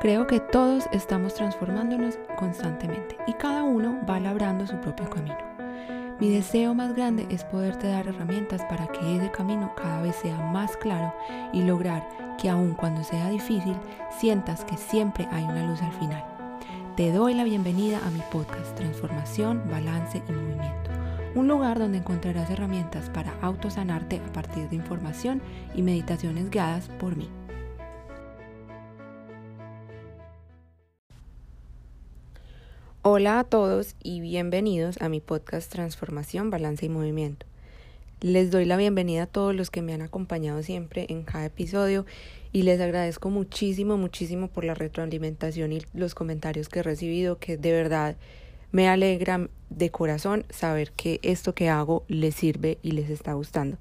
Creo que todos estamos transformándonos constantemente y cada uno va labrando su propio camino. Mi deseo más grande es poderte dar herramientas para que ese camino cada vez sea más claro y lograr que aun cuando sea difícil, sientas que siempre hay una luz al final. Te doy la bienvenida a mi podcast Transformación, Balance y Movimiento, un lugar donde encontrarás herramientas para autosanarte a partir de información y meditaciones guiadas por mí. Hola a todos y bienvenidos a mi podcast Transformación, Balance y Movimiento. Les doy la bienvenida a todos los que me han acompañado siempre en cada episodio y les agradezco muchísimo, muchísimo por la retroalimentación y los comentarios que he recibido, que de verdad me alegra de corazón saber que esto que hago les sirve y les está gustando.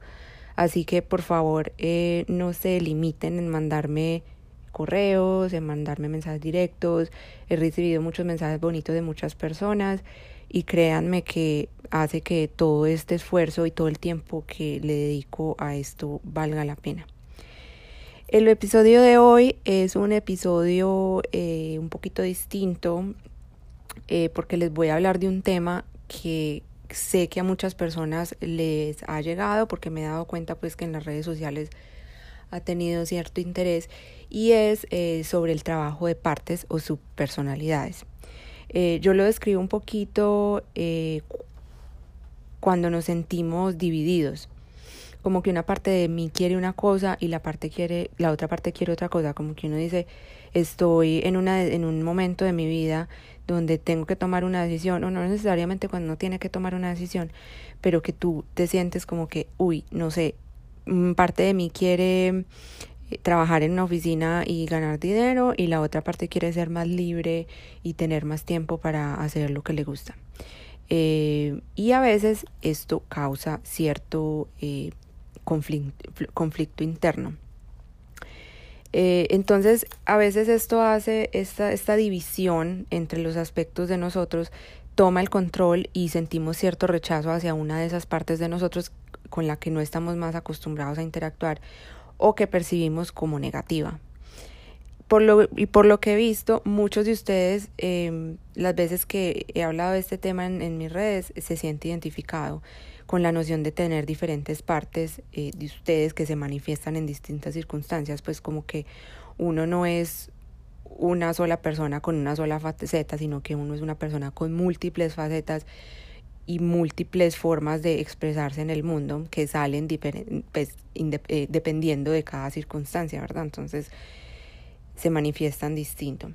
Así que por favor eh, no se limiten en mandarme correos, en mandarme mensajes directos. He recibido muchos mensajes bonitos de muchas personas y créanme que hace que todo este esfuerzo y todo el tiempo que le dedico a esto valga la pena. El episodio de hoy es un episodio eh, un poquito distinto eh, porque les voy a hablar de un tema que sé que a muchas personas les ha llegado porque me he dado cuenta pues que en las redes sociales ha tenido cierto interés y es eh, sobre el trabajo de partes o subpersonalidades. Eh, yo lo describo un poquito eh, cuando nos sentimos divididos, como que una parte de mí quiere una cosa y la parte quiere, la otra parte quiere otra cosa, como que uno dice, estoy en una en un momento de mi vida donde tengo que tomar una decisión, o no necesariamente cuando no tiene que tomar una decisión, pero que tú te sientes como que, uy, no sé, parte de mí quiere eh, trabajar en una oficina y ganar dinero y la otra parte quiere ser más libre y tener más tiempo para hacer lo que le gusta. Eh, y a veces esto causa cierto eh, conflicto, interno. entonces, a veces esto hace, esta, esta división entre los aspectos de nosotros toma el control y sentimos cierto rechazo hacia una de esas partes de nosotros con la que no estamos más acostumbrados a interactuar o que percibimos como negativa. Por lo, y por lo que he visto, muchos de ustedes, em, las veces que he hablado de este tema en, mis redes, se siente identificado con la noción de tener diferentes partes eh, de ustedes que se manifiestan en distintas circunstancias, pues como que uno no es una sola persona con una sola faceta, sino que uno es una persona con múltiples facetas y múltiples formas de expresarse en el mundo que salen pues, eh, dependiendo de cada circunstancia, ¿verdad? Entonces se manifiestan distinto.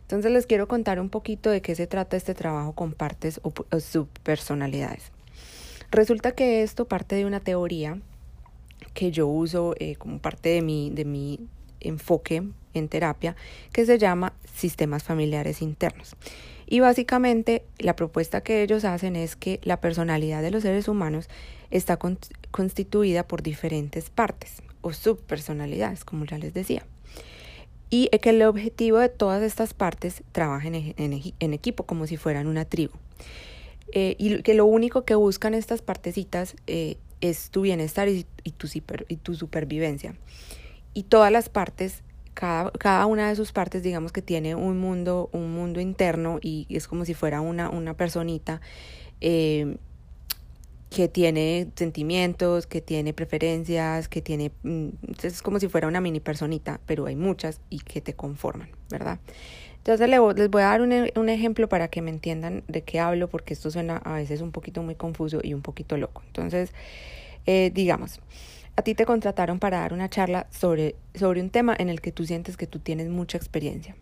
Entonces les quiero contar un poquito de qué se trata este trabajo con partes o, subpersonalidades. Resulta que esto parte de una teoría que yo uso eh, como parte de mi, de mi enfoque en terapia que se llama sistemas familiares internos. Y básicamente la propuesta que ellos hacen es que la personalidad de los seres humanos está constituida por diferentes partes o subpersonalidades, como ya les decía. Y que el objetivo de todas estas partes trabajen en, equipo, como si fueran una tribu. Eh, y que lo único que buscan estas partecitas eh, es tu bienestar y, tu y tu supervivencia. Y todas las partes cada, cada, una de sus partes, digamos que tiene un mundo, un mundo interno y es como si fuera una, una personita eh, que tiene sentimientos, que tiene preferencias, que tiene, mm, es como si fuera una mini personita, pero hay muchas y que te conforman, ¿verdad? Entonces les voy a dar un, un ejemplo para que me entiendan de qué hablo, porque esto suena a veces un poquito muy confuso y un poquito loco. Entonces, eh, digamos, a ti te contrataron para dar una charla sobre, sobre un tema en el que tú sientes que tú tienes mucha experiencia.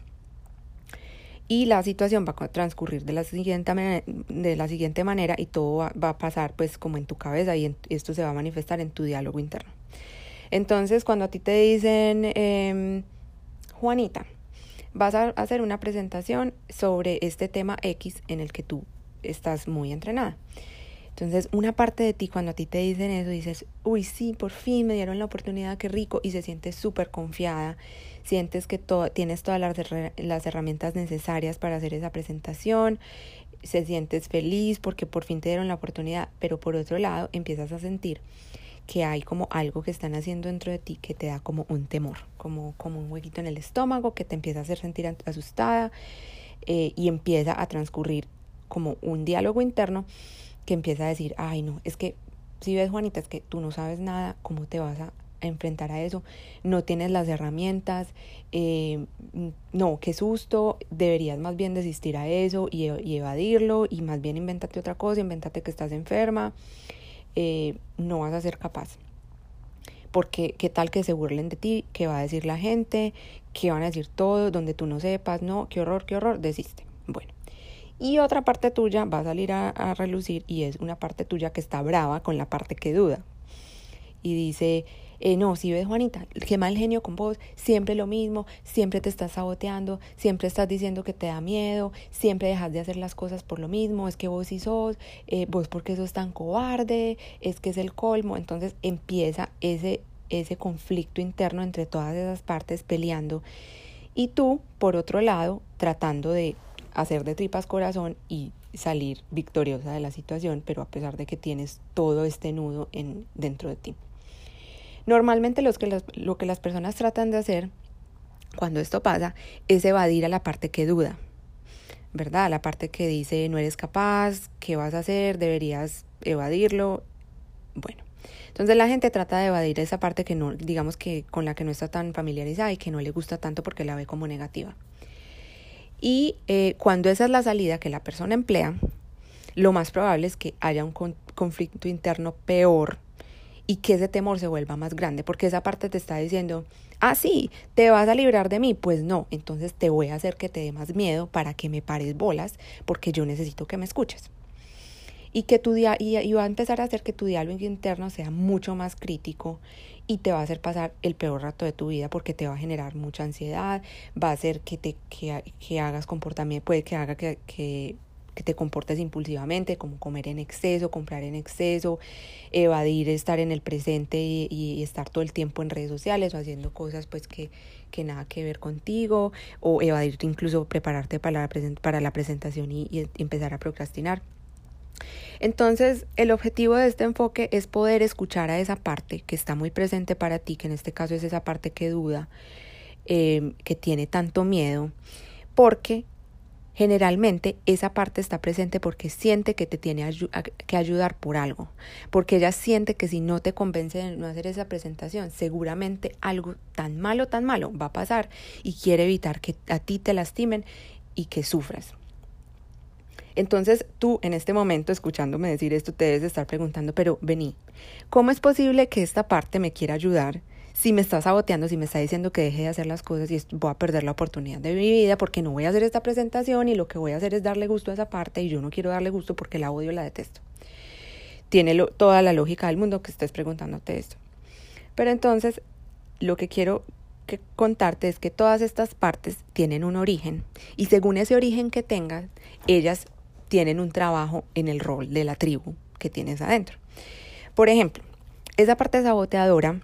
Y la situación va a transcurrir de la siguiente, de la siguiente manera y todo va, a pasar pues como en tu cabeza y esto se va a manifestar en tu diálogo interno. Entonces cuando a ti te dicen, em, Juanita, vas a hacer una presentación sobre este tema X en el que tú estás muy entrenada. Entonces, una parte de ti, cuando a ti te dicen eso, dices, uy, sí, por fin me dieron la oportunidad, qué rico, y se siente súper confiada, sientes que tienes todas las, las herramientas necesarias para hacer esa presentación, se sientes feliz porque por fin te dieron la oportunidad, pero por otro lado empiezas a sentir que hay como algo que están haciendo dentro de ti que te da como un temor, como, como un huequito en el estómago que te empieza a hacer sentir asustada eh, y empieza a transcurrir como un diálogo interno que empieza a decir, ay no, es que si ves Juanita, es que tú no sabes nada, ¿cómo te vas a enfrentar a eso? No tienes las herramientas, eh, no, qué susto, deberías más bien desistir a eso y, evadirlo y más bien invéntate otra cosa, invéntate que estás enferma, eh, no vas a ser capaz. Porque qué tal que se burlen de ti, qué va a decir la gente, qué van a decir todos, donde tú no sepas, no, qué horror, qué horror, desiste. Bueno, y otra parte tuya va a salir a, relucir y es una parte tuya que está brava con la parte que duda. Y dice, eh, no, si ves Juanita, qué mal genio con vos, siempre lo mismo, siempre te estás saboteando, siempre estás diciendo que te da miedo, siempre dejas de hacer las cosas por lo mismo, es que vos sí sos, eh, vos porque sos tan cobarde, es que es el colmo, entonces empieza ese, ese conflicto interno entre todas esas partes peleando y tú, por otro lado, tratando de hacer de tripas corazón y salir victoriosa de la situación, pero a pesar de que tienes todo este nudo en, dentro de ti. Normalmente los que lo que las personas tratan de hacer cuando esto pasa es evadir a la parte que duda, ¿verdad? La parte que dice no eres capaz, ¿qué vas a hacer? Deberías evadirlo. Bueno, entonces la gente trata de evadir esa parte que no, digamos que con la que no está tan familiarizada y que no le gusta tanto porque la ve como negativa. Y eh, cuando esa es la salida que la persona emplea, lo más probable es que haya un conflicto interno peor y que ese temor se vuelva más grande, porque esa parte te está diciendo, ah, sí, te vas a librar de mí, pues no, entonces te voy a hacer que te dé más miedo para que me pares bolas, porque yo necesito que me escuches. Y que tu día y va a empezar a hacer que tu diálogo interno sea mucho más crítico y te va a hacer pasar el peor rato de tu vida porque te va a generar mucha ansiedad, va a hacer que te que, hagas comportamiento, puede que haga que, que, te comportes impulsivamente, como comer en exceso, comprar en exceso, evadir estar en el presente y, estar todo el tiempo en redes sociales o haciendo cosas pues que, que nada que ver contigo, o evadir incluso prepararte para la, para la presentación y empezar a procrastinar. Entonces, el objetivo de este enfoque es poder escuchar a esa parte que está muy presente para ti, que en este caso es esa parte que duda, em, que tiene tanto miedo, porque generalmente esa parte está presente porque siente que te tiene que ayudar por algo, porque ella siente que si no te convence de no hacer esa presentación, seguramente algo tan malo, tan malo va a pasar y quiere evitar que a ti te lastimen y que sufras. Entonces tú en este momento, escuchándome decir esto, te debes estar preguntando, pero vení, ¿cómo es posible que esta parte me quiera ayudar si me está saboteando, si me está diciendo que deje de hacer las cosas y voy a perder la oportunidad de mi vida porque no voy a hacer esta presentación y lo que voy a hacer es darle gusto a esa parte y yo no quiero darle gusto porque la odio, la detesto? Tiene toda la lógica del mundo que estés preguntándote esto. Pero entonces, lo que quiero que contarte es que todas estas partes tienen un origen y según ese origen que tengan, ellas tienen un trabajo en el rol de la tribu que tienes adentro. Por ejemplo, esa parte saboteadora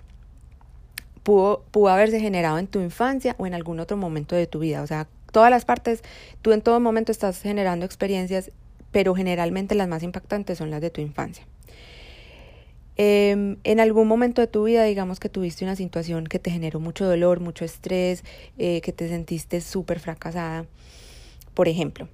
pudo, pudo haberse generado en tu infancia o en algún otro momento de tu vida. O sea, todas las partes, tú en todo momento estás generando experiencias, pero generalmente las más impactantes son las de tu infancia. Em, en algún momento de tu vida, digamos que tuviste una situación que te generó mucho dolor, mucho estrés, eh, que te sentiste súper fracasada. Por ejemplo,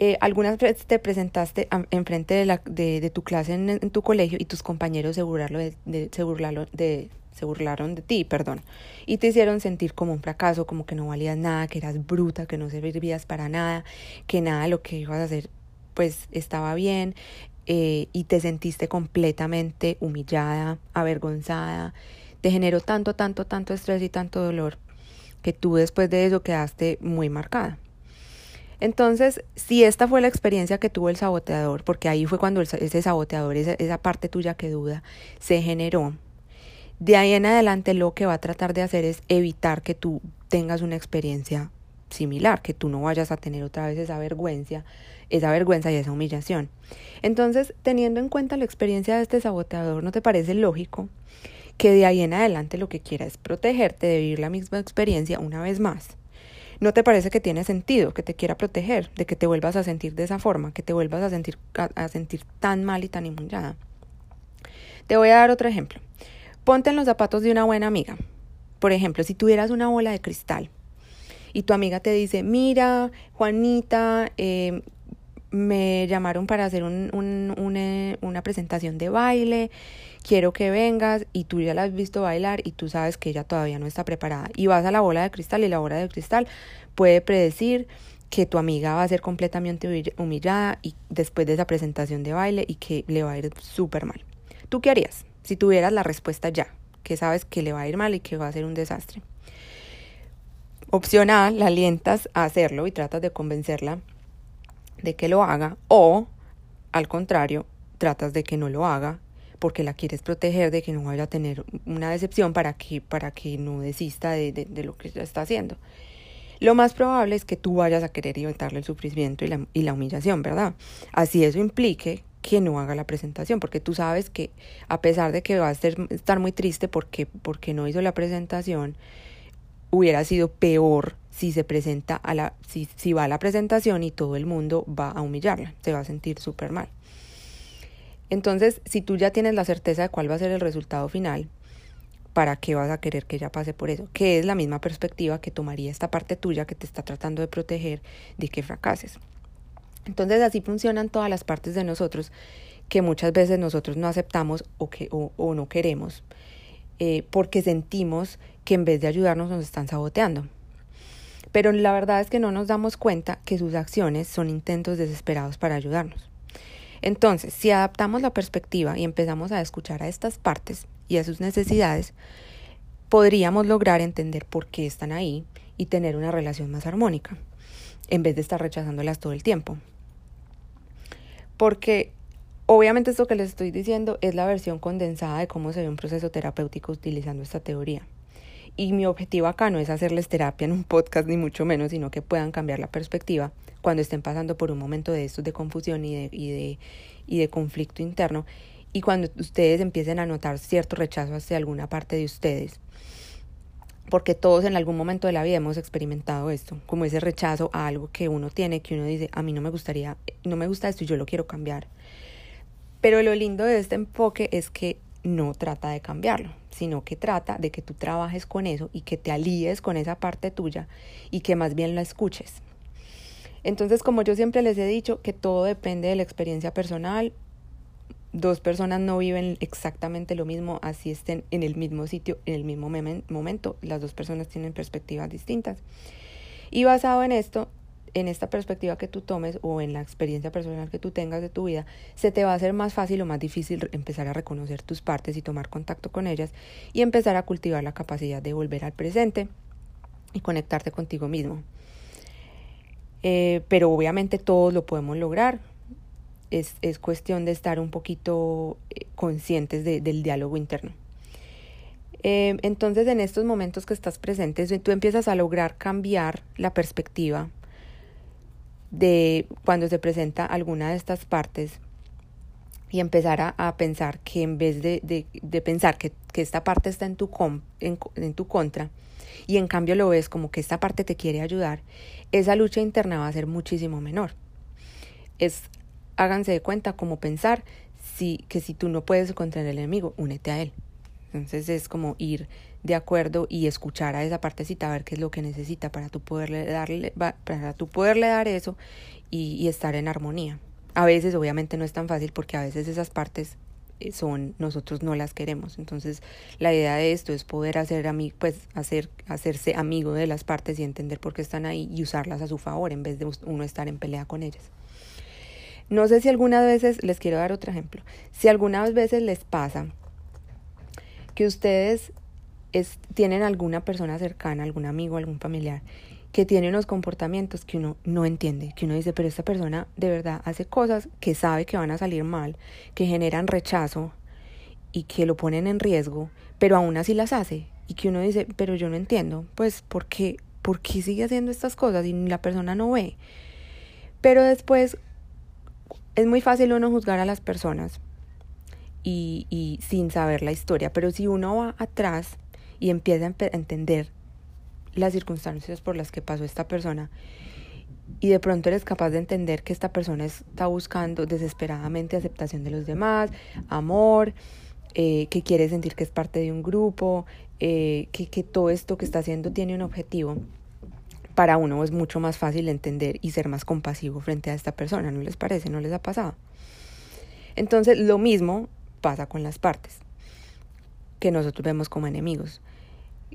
eh, algunas veces te presentaste enfrente de, de tu clase en, tu colegio y tus compañeros se burlaron de, se, burlaron de, se burlaron de ti, perdón, y te hicieron sentir como un fracaso, como que no valías nada, que eras bruta, que no servías para nada, que nada de lo que ibas a hacer pues estaba bien eh, y te sentiste completamente humillada, avergonzada, te generó tanto, tanto, tanto estrés y tanto dolor que tú después de eso quedaste muy marcada. Entonces, si esta fue la experiencia que tuvo el saboteador, porque ahí fue cuando ese saboteador, esa, esa parte tuya que duda, se generó, de ahí en adelante lo que va a tratar de hacer es evitar que tú tengas una experiencia similar, que tú no vayas a tener otra vez esa vergüenza, esa vergüenza y esa humillación. Entonces, teniendo en cuenta la experiencia de este saboteador, ¿no te parece lógico que de ahí en adelante lo que quiera es protegerte de vivir la misma experiencia una vez más? ¿No te parece que tiene sentido que te quiera proteger de que te vuelvas a sentir de esa forma, que te vuelvas a sentir, a, sentir tan mal y tan inmundiada? Te voy a dar otro ejemplo. Ponte en los zapatos de una buena amiga. Por ejemplo, si tuvieras una bola de cristal y tu amiga te dice, mira, Juanita, eh, me llamaron para hacer un, una, una, presentación de baile, quiero que vengas y tú ya la has visto bailar y tú sabes que ella todavía no está preparada. Y vas a la bola de cristal y la bola de cristal puede predecir que tu amiga va a ser completamente humillada y después de esa presentación de baile y que le va a ir súper mal. ¿Tú qué harías si tuvieras la respuesta ya? Que sabes que le va a ir mal y que va a ser un desastre. Opción A, la alientas a hacerlo y tratas de convencerla de que lo haga o al contrario, tratas de que no lo haga porque la quieres proteger de que no vaya a tener una decepción para que, para que no desista de, lo que está haciendo. Lo más probable es que tú vayas a querer evitarle el sufrimiento y la, y la humillación, ¿verdad? Así eso implique que no haga la presentación, porque tú sabes que a pesar de que va a estar muy triste porque, porque no hizo la presentación, hubiera sido peor si se presenta a la, si, va a la presentación y todo el mundo va a humillarla, se va a sentir súper mal. Entonces, si tú ya tienes la certeza de cuál va a ser el resultado final, ¿para qué vas a querer que ella pase por eso? Que es la misma perspectiva que tomaría esta parte tuya que te está tratando de proteger de que fracases. Entonces, así funcionan todas las partes de nosotros que muchas veces nosotros no aceptamos o, que, o, no queremos, eh, porque sentimos que en vez de ayudarnos nos están saboteando. Pero la verdad es que no nos damos cuenta que sus acciones son intentos desesperados para ayudarnos. Entonces, si adaptamos la perspectiva y empezamos a escuchar a estas partes y a sus necesidades, podríamos lograr entender por qué están ahí y tener una relación más armónica, en vez de estar rechazándolas todo el tiempo. Porque obviamente esto que les estoy diciendo es la versión condensada de cómo se ve un proceso terapéutico utilizando esta teoría. Y mi objetivo acá no es hacerles terapia en un podcast, ni mucho menos, sino que puedan cambiar la perspectiva cuando estén pasando por un momento de estos de confusión y de, y de, y de conflicto interno. Y cuando ustedes empiecen a notar cierto rechazo hacia alguna parte de ustedes. Porque todos en algún momento de la vida hemos experimentado esto, como ese rechazo a algo que uno tiene, que uno dice, a mí no me gustaría, no me gusta esto y yo lo quiero cambiar. Pero lo lindo de este enfoque es que no trata de cambiarlo, sino que trata de que tú trabajes con eso y que te alíes con esa parte tuya y que más bien la escuches. Entonces, como yo siempre les he dicho, que todo depende de la experiencia personal. Dos personas no viven exactamente lo mismo, así estén en el mismo sitio, en el mismo momento. Las dos personas tienen perspectivas distintas. Y basado en esto, en esta perspectiva que tú tomes o en la experiencia personal que tú tengas de tu vida, se te va a hacer más fácil o más difícil empezar a reconocer tus partes y tomar contacto con ellas y empezar a cultivar la capacidad de volver al presente y conectarte contigo mismo. Eh, pero obviamente todos lo podemos lograr. Es, es cuestión de estar un poquito eh, conscientes del diálogo interno. Eh, entonces, en estos momentos que estás presente, tú empiezas a lograr cambiar la perspectiva de cuando se presenta alguna de estas partes y empezar a, pensar que en vez de, de, pensar que, que, esta parte está en tu, en, en tu contra y en cambio lo ves como que esta parte te quiere ayudar, esa lucha interna va a ser muchísimo menor. Es, háganse de cuenta como pensar si, que si tú no puedes contra el enemigo, únete a él. Entonces es como ir de acuerdo y escuchar a esa partecita, a ver qué es lo que necesita para tú poderle darle, para tú poderle dar eso y, estar en armonía. A veces obviamente no es tan fácil porque a veces esas partes eh, son nosotros no las queremos. Entonces la idea de esto es poder hacer pues hacer hacerse amigo de las partes y entender por qué están ahí y usarlas a su favor en vez de uno estar en pelea con ellas. No sé si algunas veces les quiero dar otro ejemplo. Si algunas veces les pasa que ustedes tienen alguna persona cercana, algún amigo, algún familiar, que tiene unos comportamientos que uno no entiende, que uno dice, pero esta persona de verdad hace cosas que sabe que van a salir mal, que generan rechazo y que lo ponen en riesgo, pero aún así las hace. Y que uno dice, pero yo no entiendo, pues, ¿por qué, ¿por qué sigue haciendo estas cosas y la persona no ve? Pero después es muy fácil uno juzgar a las personas y, y sin saber la historia. Pero si uno va atrás y empieza a entender las circunstancias por las que pasó esta persona y de pronto eres capaz de entender que esta persona está buscando desesperadamente aceptación de los demás, amor, eh, que quiere sentir que es parte de un grupo, eh, que, que todo esto que está haciendo tiene un objetivo, para uno es mucho más fácil entender y ser más compasivo frente a esta persona, ¿no les parece? ¿No les ha pasado? Entonces, lo mismo pasa con las partes que nosotros vemos como enemigos.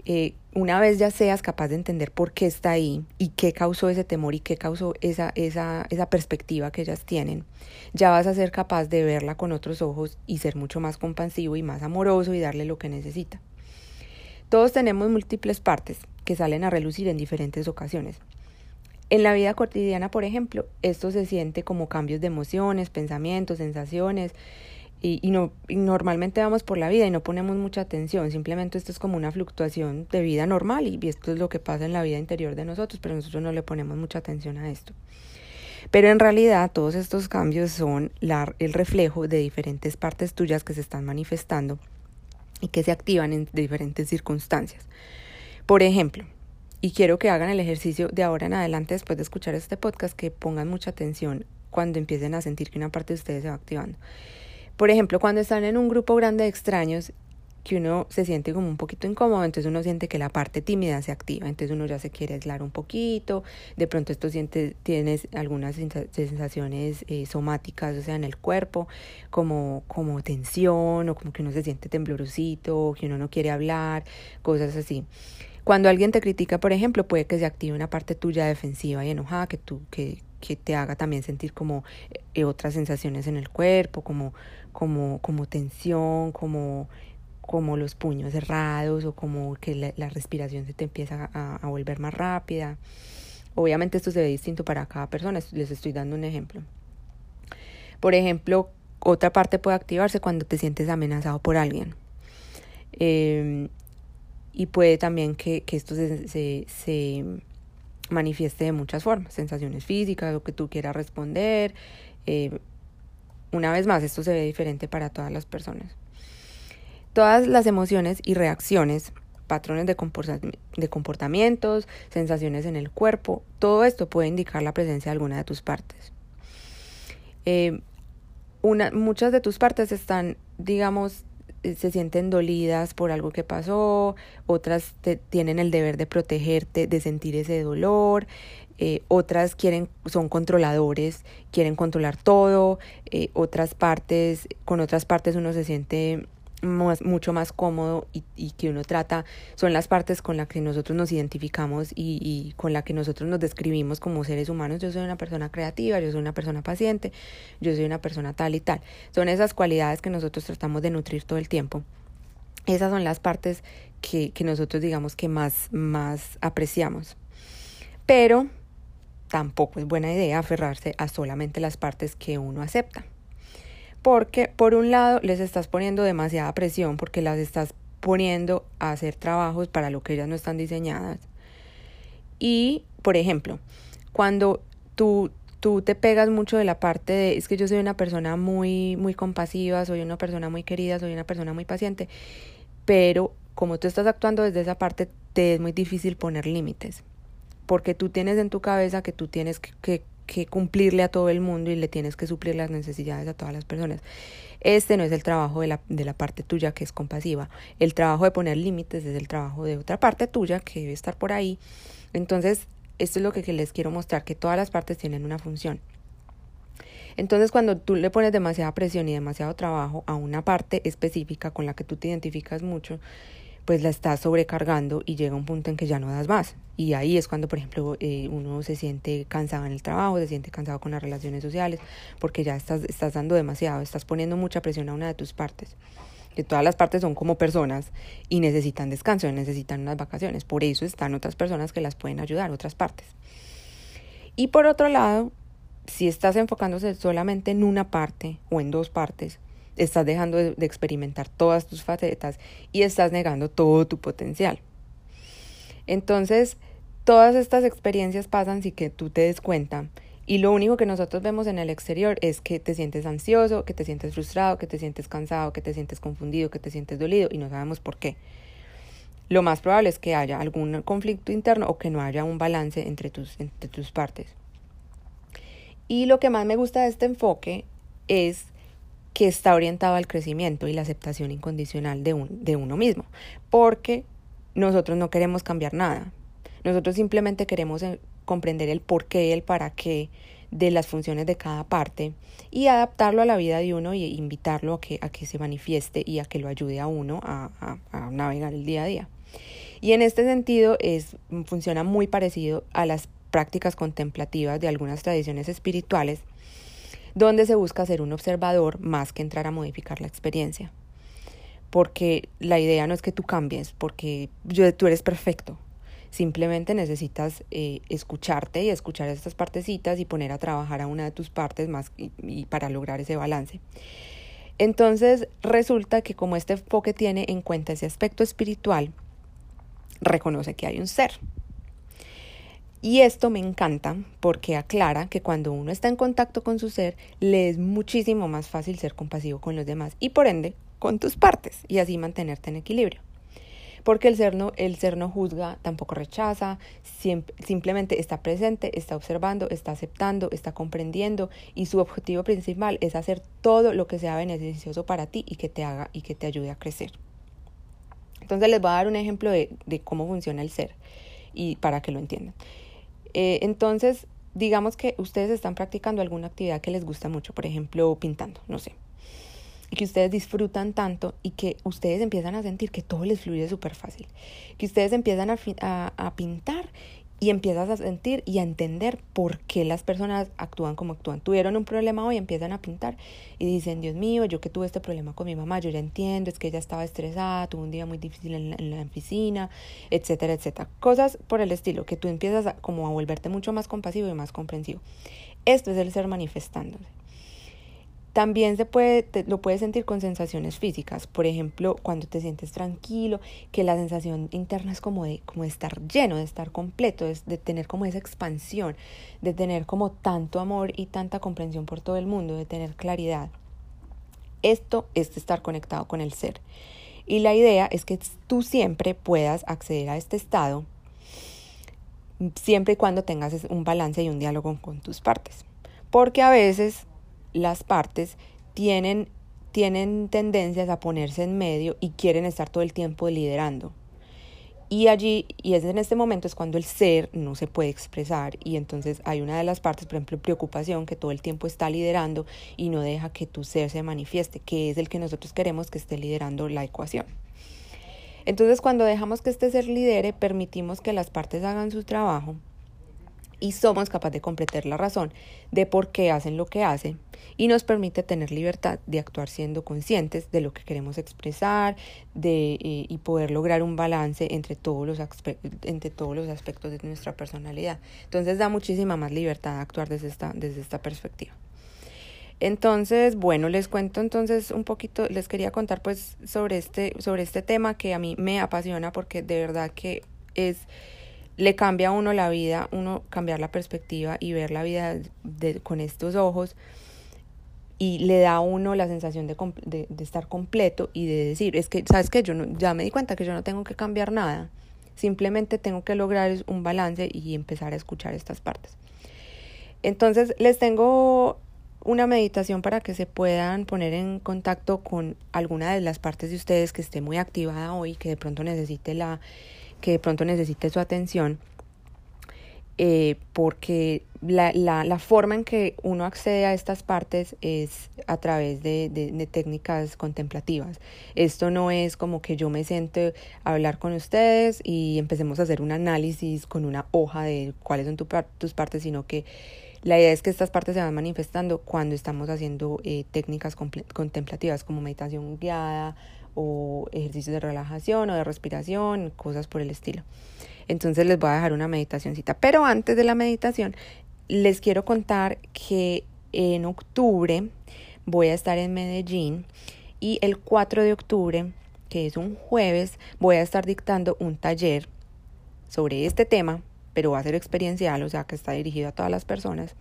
Eh, una vez ya seas capaz de entender por qué está ahí y qué causó ese temor y qué causó esa, esa, esa perspectiva que ellas tienen, ya vas a ser capaz de verla con otros ojos y ser mucho más compasivo y más amoroso y darle lo que necesita. Todos tenemos múltiples partes que salen a relucir en diferentes ocasiones. En la vida cotidiana, por ejemplo, esto se siente como cambios de emociones, pensamientos, sensaciones, y, no, normalmente vamos por la vida y no ponemos mucha atención, simplemente esto es como una fluctuación de vida normal y esto es lo que pasa en la vida interior de nosotros, pero nosotros no le ponemos mucha atención a esto. Pero en realidad todos estos cambios son el reflejo de diferentes partes tuyas que se están manifestando y que se activan en diferentes circunstancias. Por ejemplo, y quiero que hagan el ejercicio de ahora en adelante, después de escuchar este podcast, que pongan mucha atención cuando empiecen a sentir que una parte de ustedes se va activando. Por ejemplo, cuando están en un grupo grande de extraños, que uno se siente como un poquito incómodo, entonces uno siente que la parte tímida se activa, entonces uno ya se quiere aislar un poquito, de pronto esto siente, tienes algunas sensaciones eh, somáticas, o sea, en el cuerpo, como, como tensión, o como que uno se siente temblorosito, que uno no quiere hablar, cosas así. Cuando alguien te critica, por ejemplo, puede que se active una parte tuya defensiva y enojada que tú, que, que te haga también sentir como eh, otras sensaciones en el cuerpo, como, como, como tensión, como, como los puños cerrados o como que la, respiración se te empieza a, a, volver más rápida. Obviamente esto se ve distinto para cada persona, les estoy dando un ejemplo. Por ejemplo, otra parte puede activarse cuando te sientes amenazado por alguien. Eh, y puede también que, que esto se, se, se, manifieste de muchas formas, sensaciones físicas, lo que tú quieras responder. Eh, una vez más, esto se ve diferente para todas las personas. Todas las emociones y reacciones, patrones de, comportamientos, sensaciones en el cuerpo, todo esto puede indicar la presencia de alguna de tus partes. Eh, muchas de tus partes están, digamos, se sienten dolidas por algo que pasó, otras te, tienen el deber de protegerte, de sentir ese dolor, eh, otras quieren, son controladores, quieren controlar todo, eh, otras partes, con otras partes uno se siente mucho más cómodo y, y, que uno trata son las partes con las que nosotros nos identificamos y, y con las que nosotros nos describimos como seres humanos. Yo soy una persona creativa, yo soy una persona paciente, yo soy una persona tal y tal. Son esas cualidades que nosotros tratamos de nutrir todo el tiempo. Esas son las partes que, que nosotros digamos que más, más apreciamos. Pero tampoco es buena idea aferrarse a solamente las partes que uno acepta porque por un lado les estás poniendo demasiada presión porque las estás poniendo a hacer trabajos para lo que ellas no están diseñadas. Y, por ejemplo, cuando tú, tú te pegas mucho de la parte de, es que yo soy una persona muy, muy compasiva, soy una persona muy querida, soy una persona muy paciente, pero como tú estás actuando desde esa parte, te es muy difícil poner límites, porque tú tienes en tu cabeza que tú tienes que, que que cumplirle a todo el mundo y le tienes que suplir las necesidades a todas las personas. Este no es el trabajo de la, de la parte tuya que es compasiva. El trabajo de poner límites es el trabajo de otra parte tuya que debe estar por ahí. Entonces, esto es lo que les quiero mostrar, que todas las partes tienen una función. Entonces, cuando tú le pones demasiada presión y demasiado trabajo a una parte específica con la que tú te identificas mucho, pues la estás sobrecargando y llega un punto en que ya no das más. Y ahí es cuando, por ejemplo, eh, uno se siente cansado en el trabajo, se siente cansado con las relaciones sociales, porque ya estás, estás dando demasiado, estás poniendo mucha presión a una de tus partes. Que todas las partes son como personas y necesitan descanso, necesitan unas vacaciones. Por eso están otras personas que las pueden ayudar, otras partes. Y por otro lado, si estás enfocándose solamente en una parte o en dos partes, estás dejando de, experimentar todas tus facetas y estás negando todo tu potencial. Entonces, todas estas experiencias pasan sin que tú te des cuenta y lo único que nosotros vemos en el exterior es que te sientes ansioso, que te sientes frustrado, que te sientes cansado, que te sientes confundido, que te sientes dolido y no sabemos por qué. Lo más probable es que haya algún conflicto interno o que no haya un balance entre tus, entre tus partes. Y lo que más me gusta de este enfoque es que está orientado al crecimiento y la aceptación incondicional de, un, de uno mismo, porque nosotros no queremos cambiar nada, nosotros simplemente queremos eh, comprender el por qué, el para qué de las funciones de cada parte y adaptarlo a la vida de uno y invitarlo a que, a que se manifieste y a que lo ayude a uno a, a, a navegar el día a día. Y en este sentido es, funciona muy parecido a las prácticas contemplativas de algunas tradiciones espirituales, donde se busca ser un observador más que entrar a modificar la experiencia. Porque la idea no es que tú cambies, porque tú eres perfecto. Simplemente necesitas eh, escucharte y escuchar estas partecitas y poner a trabajar a una de tus partes más y para lograr ese balance. Entonces resulta que como este enfoque tiene en cuenta ese aspecto espiritual, reconoce que hay un ser. Y esto me encanta porque aclara que cuando uno está en contacto con su ser, le es muchísimo más fácil ser compasivo con los demás y por ende con tus partes y así mantenerte en equilibrio. Porque el ser no, el ser no juzga, tampoco rechaza, simplemente está presente, está observando, está aceptando, está comprendiendo y su objetivo principal es hacer todo lo que sea beneficioso para ti y que te haga y que te ayude a crecer. Entonces les voy a dar un ejemplo de, de cómo funciona el ser y para que lo entiendan. Eh, entonces, digamos que ustedes están practicando alguna actividad que les gusta mucho, por ejemplo, pintando, no sé. Y que ustedes disfrutan tanto y que ustedes empiezan a sentir que todo les fluye súper fácil. Que ustedes empiezan a, a, a pintar y empiezas a sentir y a entender por qué las personas actúan como actúan. Tuvieron un problema hoy, empiezan a pintar y dicen, Dios mío, yo que tuve este problema con mi mamá, yo ya entiendo, es que ella estaba estresada, tuvo un día muy difícil en la, en oficina, etcétera, etcétera. Cosas por el estilo, que tú empiezas a, como a volverte mucho más compasivo y más comprensivo. Esto es el ser manifestándose. También se puede, lo puedes sentir con sensaciones físicas, por ejemplo, cuando te sientes tranquilo, que la sensación interna es como de, como estar lleno, de estar completo, de, de tener como esa expansión, de tener como tanto amor y tanta comprensión por todo el mundo, de tener claridad. Esto es estar conectado con el ser. Y la idea es que tú siempre puedas acceder a este estado, siempre y cuando tengas un balance y un diálogo con tus partes. Porque a veces las partes tienen, tienen tendencias a ponerse en medio y quieren estar todo el tiempo liderando. Y allí, y es en este momento, es cuando el ser no se puede expresar y entonces hay una de las partes, por ejemplo, preocupación, que todo el tiempo está liderando y no deja que tu ser se manifieste, que es el que nosotros queremos que esté liderando la ecuación. Entonces, cuando dejamos que este ser lidere, permitimos que las partes hagan su trabajo y somos capaces de completar la razón de por qué hacen lo que hacen y nos permite tener libertad de actuar siendo conscientes de lo que queremos expresar de, eh, y poder lograr un balance entre todos, los entre todos los aspectos de nuestra personalidad. Entonces da muchísima más libertad de actuar desde esta, desde esta perspectiva. Entonces, bueno, les cuento entonces un poquito, les quería contar pues sobre este, sobre este tema que a mí me apasiona porque de verdad que es le cambia a uno la vida, uno cambiar la perspectiva y ver la vida de, con estos ojos y le da a uno la sensación de, de, de, estar completo y de decir, es que, ¿sabes qué? Yo no, ya me di cuenta que yo no tengo que cambiar nada, simplemente tengo que lograr un balance y empezar a escuchar estas partes. Entonces les tengo una meditación para que se puedan poner en contacto con alguna de las partes de ustedes que esté muy activada hoy, que de pronto necesite la que de pronto necesite su atención, eh, porque la, la, forma en que uno accede a estas partes es a través de, de, de, técnicas contemplativas. Esto no es como que yo me siente a hablar con ustedes y empecemos a hacer un análisis con una hoja de cuáles son tu, tus partes, sino que la idea es que estas partes se van manifestando cuando estamos haciendo eh, técnicas contemplativas como meditación guiada o ejercicios de relajación o de respiración, cosas por el estilo. Entonces les voy a dejar una meditacióncita. Pero antes de la meditación, les quiero contar que en octubre voy a estar en Medellín y el 4 de octubre, que es un jueves, voy a estar dictando un taller sobre este tema, pero va a ser experiencial, o sea que está dirigido a todas las personas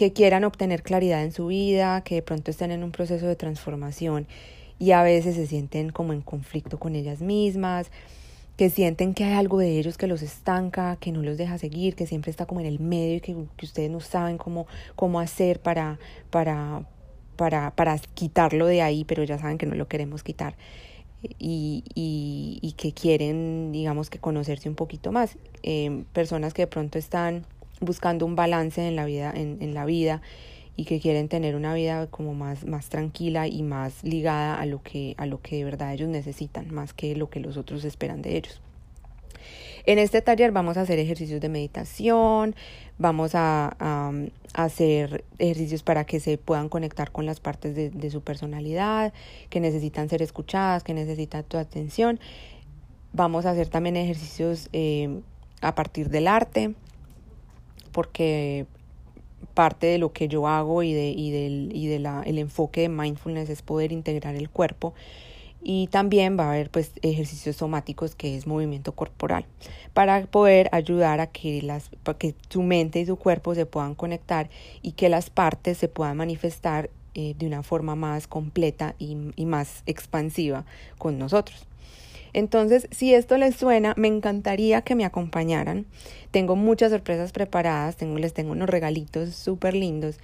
que quieran obtener claridad en su vida, que de pronto estén en un proceso de transformación y a veces se sienten como en conflicto con ellas mismas, que sienten que hay algo de ellos que los estanca, que no los deja seguir, que siempre está como en el medio y que, que ustedes no saben cómo, cómo hacer para, para, para, para quitarlo de ahí, pero ya saben que no lo queremos quitar. Y, y, que quieren, digamos que conocerse un poquito más. Eh, personas que de pronto están buscando un balance en la vida, en la vida y que quieren tener una vida como más, más tranquila y más ligada a lo, que, a lo que de verdad ellos necesitan, más que lo que los otros esperan de ellos. En este taller vamos a hacer ejercicios de meditación, vamos a, hacer ejercicios para que se puedan conectar con las partes de, su personalidad, que necesitan ser escuchadas, que necesitan tu atención. Vamos a hacer también ejercicios eh, a partir del arte, porque parte de lo que yo hago y, de, y del y de la, el enfoque de mindfulness es poder integrar el cuerpo y también va a haber pues ejercicios somáticos que es movimiento corporal para poder ayudar a que las que su mente y su cuerpo se puedan conectar y que las partes se puedan manifestar eh, de una forma más completa y, y más expansiva con nosotros. Entonces, si esto les suena, me encantaría que me acompañaran. Tengo muchas sorpresas preparadas, les tengo unos regalitos súper lindos.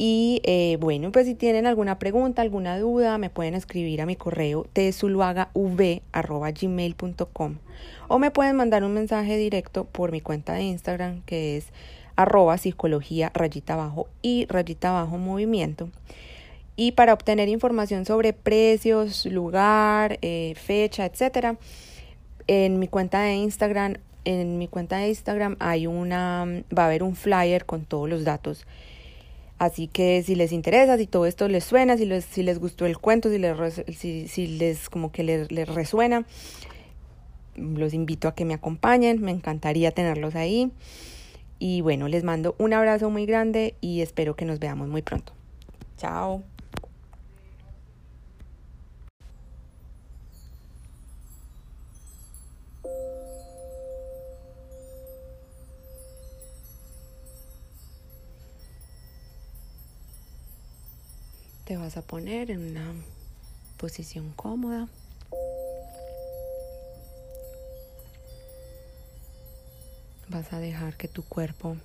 Y eh, bueno, pues si tienen alguna pregunta, alguna duda, me pueden escribir a mi correo tsuluagav.gmail.com o me pueden mandar un mensaje directo por mi cuenta de Instagram que es arroba psicología rayita abajo y rayita abajo movimiento. Y para obtener información sobre precios, lugar, eh, fecha, etcétera, en mi cuenta de Instagram, en mi cuenta de Instagram hay una, va a haber un flyer con todos los datos. Así que si les interesa, si todo esto les suena, si les, si les gustó el cuento, si les, si, les como que les resuena, los invito a que me acompañen, me encantaría tenerlos ahí. Y bueno, les mando un abrazo muy grande y espero que nos veamos muy pronto. Chao. Te vas a poner en una posición cómoda. Vas a dejar que tu cuerpo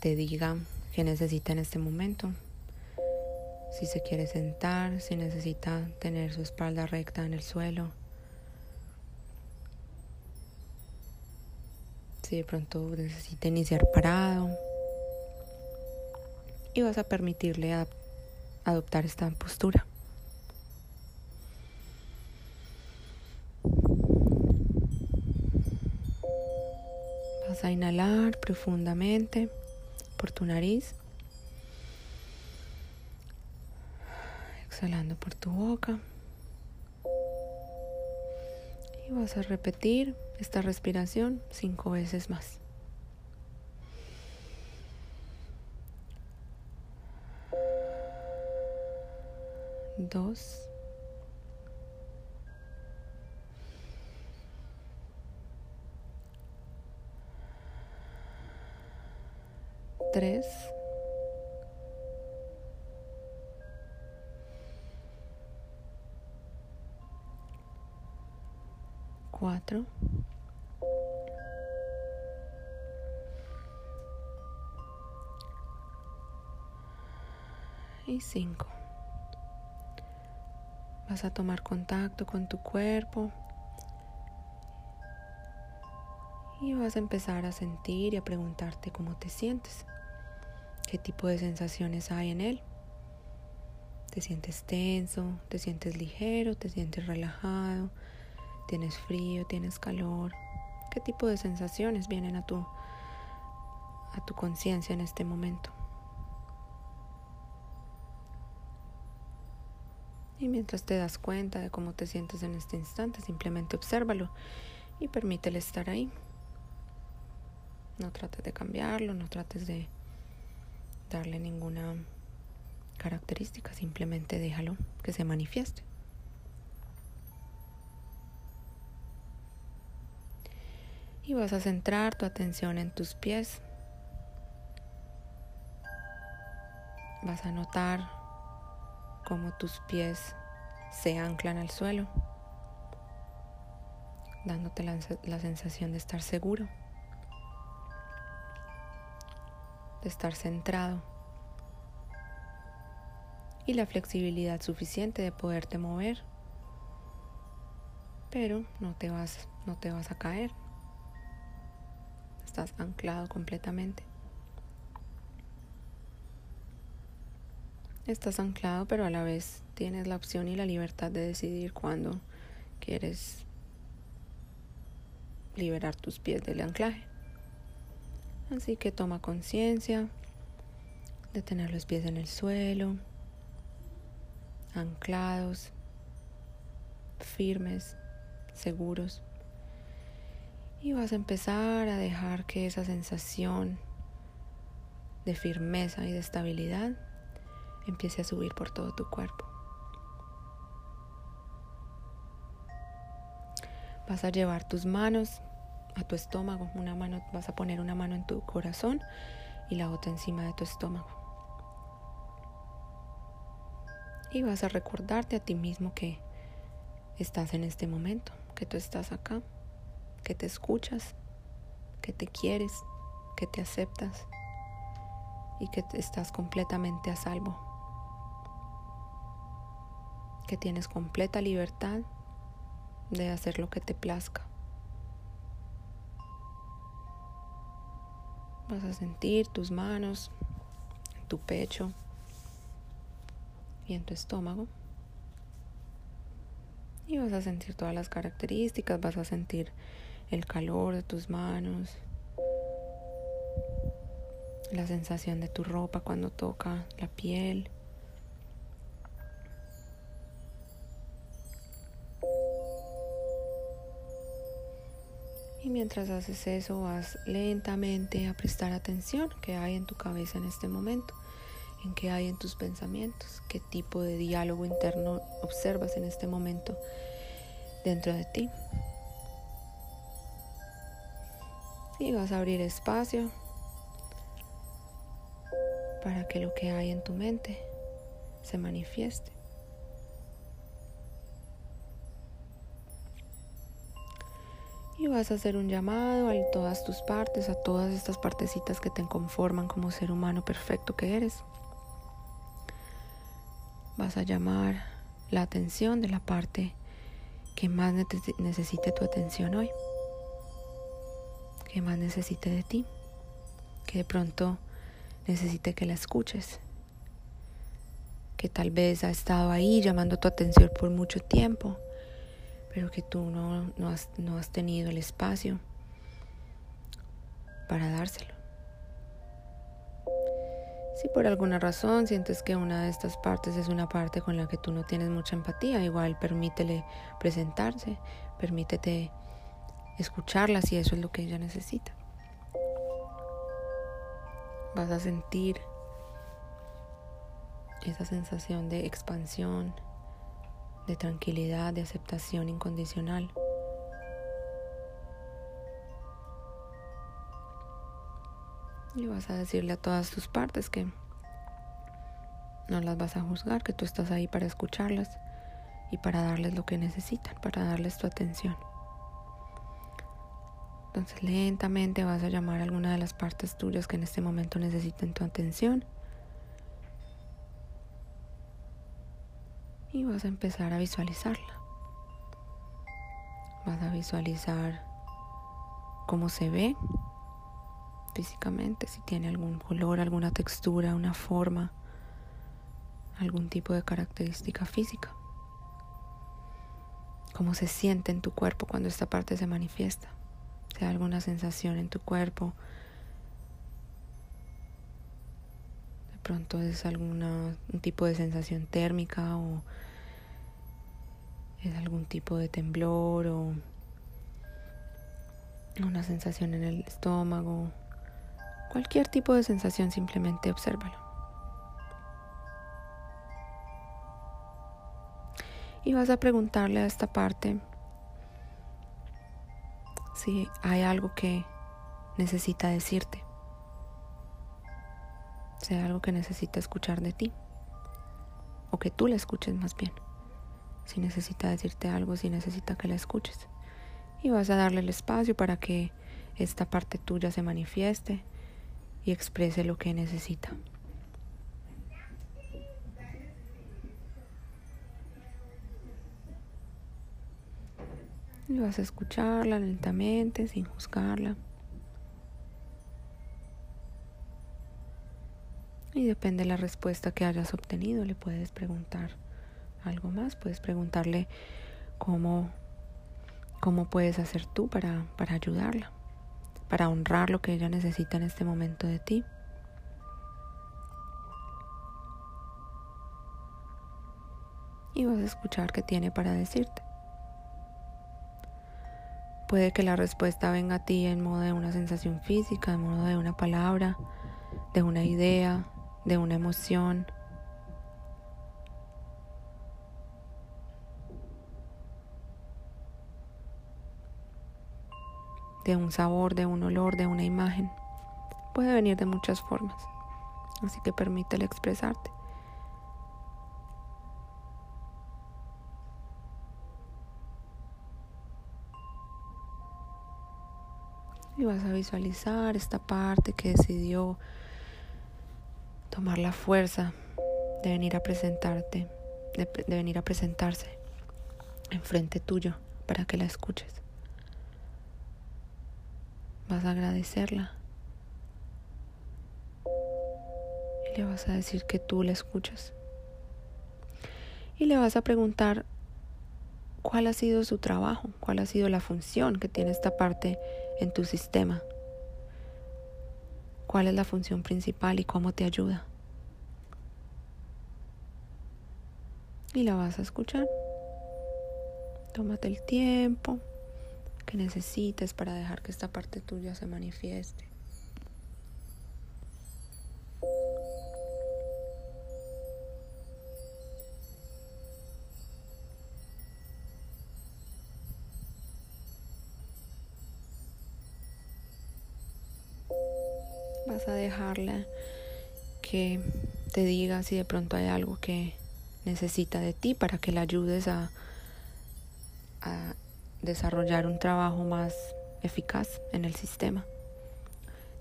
te diga qué necesita en este momento. Si se quiere sentar, si necesita tener su espalda recta en el suelo. Si de pronto necesita iniciar parado. Y vas a permitirle adaptar adoptar esta postura. Vas a inhalar profundamente por tu nariz, exhalando por tu boca. Y vas a repetir esta respiración cinco veces más. Dos, tres, cuatro, y cinco. Vas a tomar contacto con tu cuerpo y vas a empezar a sentir y a preguntarte cómo te sientes, qué tipo de sensaciones hay en él. ¿Te sientes tenso? ¿Te sientes ligero? ¿Te sientes relajado? ¿Tienes frío? ¿Tienes calor? ¿Qué tipo de sensaciones vienen a tu, a tu conciencia en este momento? Y mientras te das cuenta de cómo te sientes en este instante, simplemente obsérvalo y permítele estar ahí. No trates de cambiarlo, no trates de darle ninguna característica, simplemente déjalo que se manifieste. Y vas a centrar tu atención en tus pies. Vas a notar cómo tus pies se anclan al suelo, dándote la, la, sensación de estar seguro, de estar centrado, y la flexibilidad suficiente de poderte mover. Pero no te vas, no te vas a caer. Estás anclado completamente. Estás anclado, pero a la vez tienes la opción y la libertad de decidir cuándo quieres liberar tus pies del anclaje. Así que toma conciencia de tener los pies en el suelo, anclados, firmes, seguros. Y vas a empezar a dejar que esa sensación de firmeza y de estabilidad empiece a subir por todo tu cuerpo. Vas a llevar tus manos a tu estómago, una mano, vas a poner una mano en tu corazón y la otra encima de tu estómago. Y vas a recordarte a ti mismo que estás en este momento, que tú estás acá, que te escuchas, que te quieres, que te aceptas y que estás completamente a salvo, que tienes completa libertad de hacer lo que te plazca. Vas a sentir tus manos tu pecho y en tu estómago. Y vas a sentir todas las características, vas a sentir el calor de tus manos, la sensación de tu ropa cuando toca la piel. Y mientras haces eso, vas lentamente a prestar atención que hay en tu cabeza en este momento, en qué hay en tus pensamientos, qué tipo de diálogo interno observas en este momento dentro de ti. Y vas a abrir espacio para que lo que hay en tu mente se manifieste. Vas a hacer un llamado a todas tus partes, a todas estas partecitas que te conforman como ser humano perfecto que eres. Vas a llamar la atención de la parte que más necesite tu atención hoy, que más necesite de ti, que de pronto necesite que la escuches, que tal vez ha estado ahí llamando tu atención por mucho tiempo pero que tú no, no, has, no has tenido el espacio para dárselo. Si por alguna razón sientes que una de estas partes es una parte con la que tú no tienes mucha empatía, igual permítele presentarse, permítete escucharla si eso es lo que ella necesita. Vas a sentir esa sensación de expansión, de tranquilidad, de aceptación incondicional. Y vas a decirle a todas tus partes que no las vas a juzgar, que tú estás ahí para escucharlas y para darles lo que necesitan, para darles tu atención. Entonces lentamente vas a llamar a alguna de las partes tuyas que en este momento necesiten tu atención vas a empezar a visualizarla. Vas a visualizar cómo se ve físicamente, si tiene algún color, alguna textura, una forma, algún tipo de característica física. Cómo se siente en tu cuerpo cuando esta parte se manifiesta. Si hay alguna sensación en tu cuerpo. De pronto es algún tipo de sensación térmica o es algún tipo de temblor o una sensación en el estómago, cualquier tipo de sensación, simplemente obsérvalo. Y vas a preguntarle a esta parte si hay algo que necesita decirte, si hay algo que necesita escuchar de ti, o que tú le escuches más bien si necesita decirte algo, si necesita que la escuches. Y vas a darle el espacio para que esta parte tuya se manifieste y exprese lo que necesita. Y vas a escucharla lentamente, sin juzgarla. Y depende de la respuesta que hayas obtenido, le puedes preguntar algo más, puedes preguntarle cómo, cómo puedes hacer tú para, para ayudarla, para honrar lo que ella necesita en este momento de ti. Y vas a escuchar qué tiene para decirte. Puede que la respuesta venga a ti en modo de una sensación física, en modo de una palabra, de una idea, de una emoción. De un sabor, de un olor, de una imagen. Puede venir de muchas formas. Así que permítele expresarte. Y vas a visualizar esta parte que decidió tomar la fuerza de venir a presentarte, de, venir a presentarse enfrente tuyo para que la escuches. Vas a agradecerla y le vas a decir que tú la escuchas. Y le vas a preguntar cuál ha sido su trabajo, cuál ha sido la función que tiene esta parte en tu sistema cuál es la función principal y cómo te ayuda. Y la vas a escuchar. Tómate el tiempo que necesites para dejar que esta parte tuya se manifieste. vas a dejarla que te diga si de pronto hay algo que necesita de ti para que la ayudes a, a desarrollar un trabajo más eficaz en el sistema.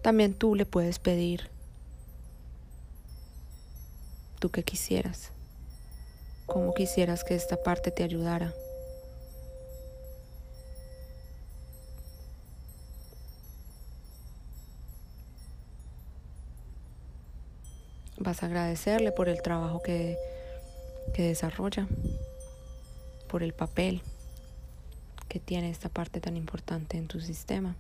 También tú le puedes pedir tú que quisieras, cómo quisieras que esta parte te ayudara. Vas a agradecerle por el trabajo que, que desarrolla, por el papel que tiene esta parte tan importante en tu sistema.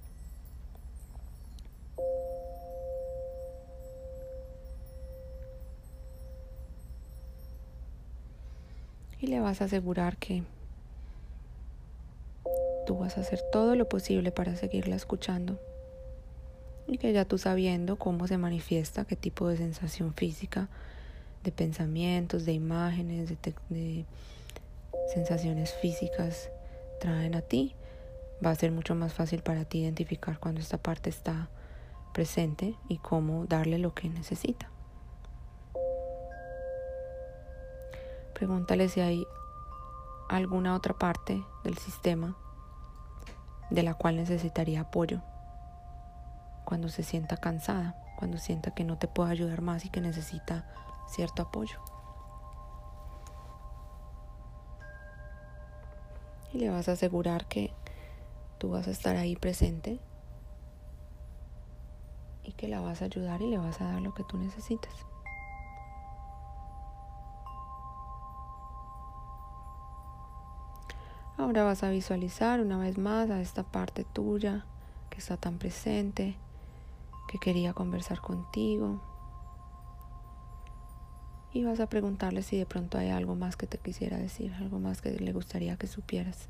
Y le vas a asegurar que tú vas a hacer todo lo posible para seguirla escuchando y que ya tú sabiendo cómo se manifiesta, qué tipo de sensación física, de pensamientos, de imágenes, de, sensaciones físicas traen a ti, va a ser mucho más fácil para ti identificar cuando esta parte está presente y cómo darle lo que necesita. Pregúntale si hay alguna otra parte del sistema de la cual necesitaría apoyo cuando se sienta cansada, cuando sienta que no te puede ayudar más y que necesita cierto apoyo. Y le vas a asegurar que tú vas a estar ahí presente y que la vas a ayudar y le vas a dar lo que tú necesitas. Ahora vas a visualizar una vez más a esta parte tuya que está tan presente, que quería conversar contigo. Y vas a preguntarle si de pronto hay algo más que te quisiera decir, algo más que le gustaría que supieras.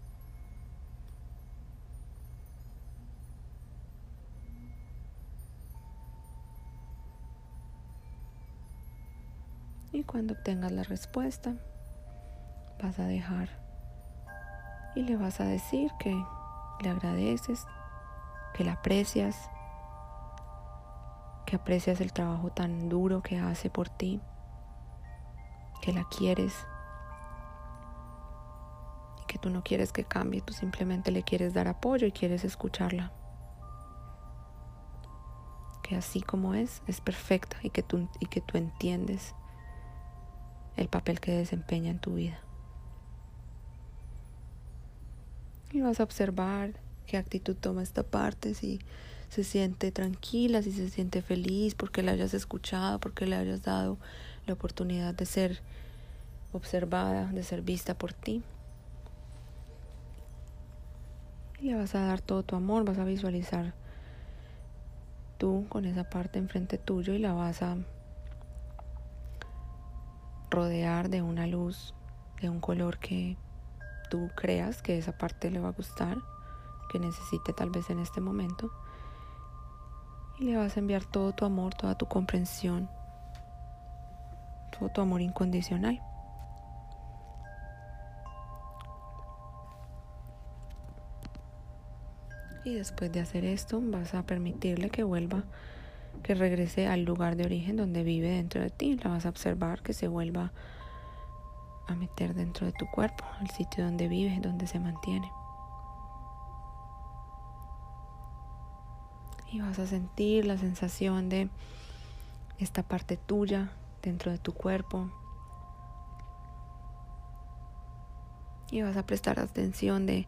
Y cuando obtengas la respuesta, vas a dejar y le vas a decir que le agradeces, que la aprecias que aprecias el trabajo tan duro que hace por ti, que la quieres y que tú no quieres que cambie, tú simplemente le quieres dar apoyo y quieres escucharla. Que así como es, es perfecta y que tú, y que tú entiendes el papel que desempeña en tu vida. Y vas a observar qué actitud toma esta parte, si se siente tranquila, si se siente feliz, porque le hayas escuchado, porque le hayas dado la oportunidad de ser observada, de ser vista por ti. Y le vas a dar todo tu amor, vas a visualizar tú con esa parte enfrente tuyo y la vas a rodear de una luz, de un color que tú creas que esa parte le va a gustar, que necesite tal vez en este momento. Y le vas a enviar todo tu amor, toda tu comprensión, tu amor incondicional. Y después de hacer esto vas a permitirle que vuelva, que regrese al lugar de origen donde vive dentro de ti. La vas a observar que se vuelva a meter dentro de tu cuerpo, el sitio donde vive, donde se mantiene. Y vas a sentir la sensación de esta parte tuya dentro de tu cuerpo. Y vas a prestar atención de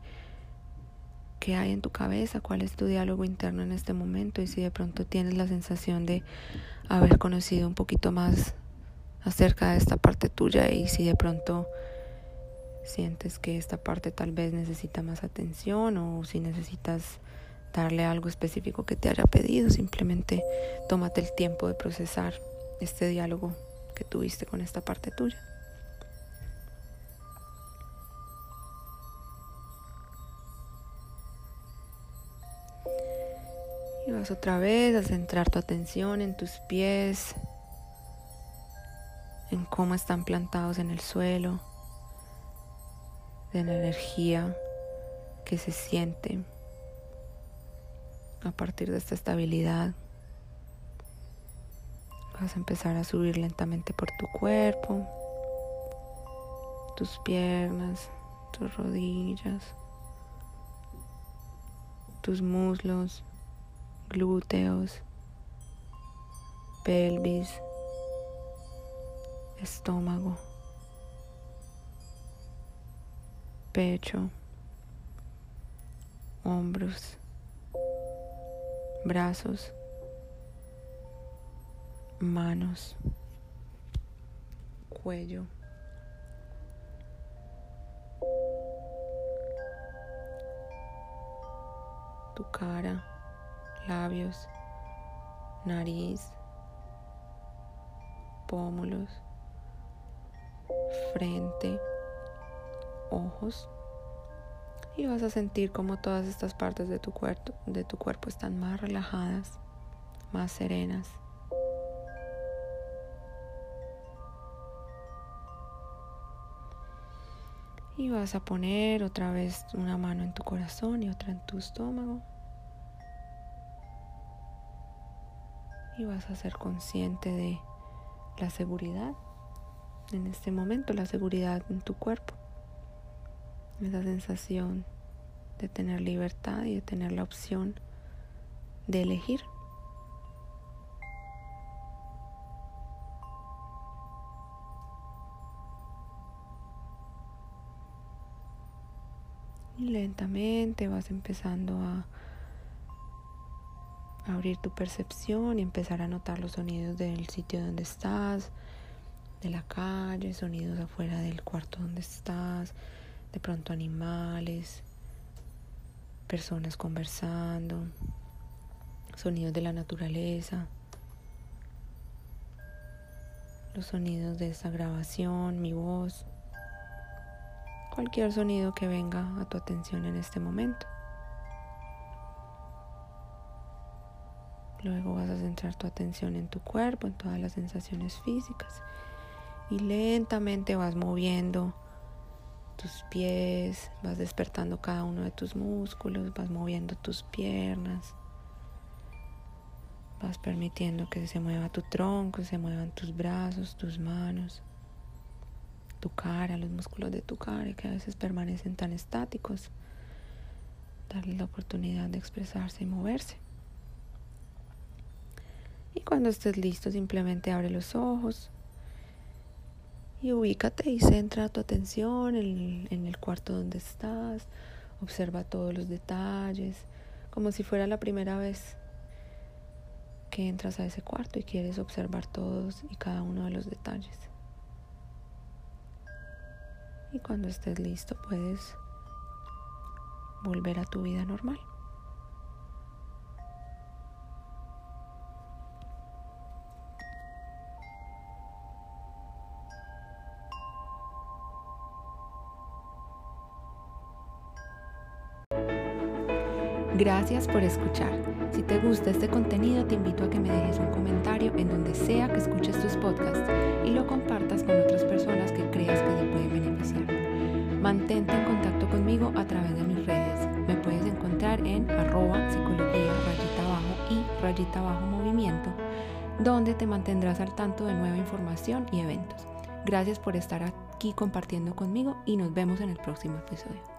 qué hay en tu cabeza, cuál es tu diálogo interno en este momento y si de pronto tienes la sensación de haber conocido un poquito más acerca de esta parte tuya y si de pronto sientes que esta parte tal vez necesita más atención o si necesitas darle algo específico que te haya pedido, simplemente tómate el tiempo de procesar este diálogo que tuviste con esta parte tuya. Y vas otra vez a centrar tu atención en tus pies, en cómo están plantados en el suelo, de la energía que se siente a partir de esta estabilidad. Vas a empezar a subir lentamente por tu cuerpo, tus piernas, tus rodillas, tus muslos, glúteos, pelvis, estómago, pecho, hombros, brazos, manos, cuello. Tu cara, labios, nariz, pómulos, frente, ojos y vas a sentir como todas estas partes de tu cuerpo, de tu cuerpo están más relajadas, más serenas. Y vas a poner otra vez una mano en tu corazón y otra en tu estómago. Y vas a ser consciente de la seguridad en este momento, la seguridad en tu cuerpo. Esa sensación de tener libertad y de tener la opción de elegir. Lentamente vas empezando a abrir tu percepción y empezar a notar los sonidos del sitio donde estás, de la calle, sonidos afuera del cuarto donde estás, de pronto animales, personas conversando, sonidos de la naturaleza, los sonidos de esta grabación, mi voz, cualquier sonido que venga a tu atención en este momento. Luego vas a centrar tu atención en tu cuerpo, en todas las sensaciones físicas. Y lentamente vas moviendo tus pies, vas despertando cada uno de tus músculos, vas moviendo tus piernas, vas permitiendo que se mueva tu tronco, se muevan tus brazos, tus manos, tu cara, los músculos de tu cara que a veces permanecen tan estáticos. Darle la oportunidad de expresarse y moverse. Y cuando estés listo, simplemente abre los ojos y ubícate y centra tu atención en, el cuarto donde estás Observa todos los detalles, como si fuera la primera vez que entras a ese cuarto y quieres observar todos y cada uno de los detalles. Y cuando estés listo puedes volver a tu vida normal. Gracias por escuchar. Si te gusta este contenido, te invito a que me dejes un comentario en donde sea que escuches tus podcasts y lo compartas con otras personas que creas que te pueden beneficiar. Mantente en contacto conmigo a través de mis redes. Me puedes encontrar en arroba psicología rayita abajo y rayita abajo movimiento, donde te mantendrás al tanto de nueva información y eventos. Gracias por estar aquí compartiendo conmigo y nos vemos en el próximo episodio.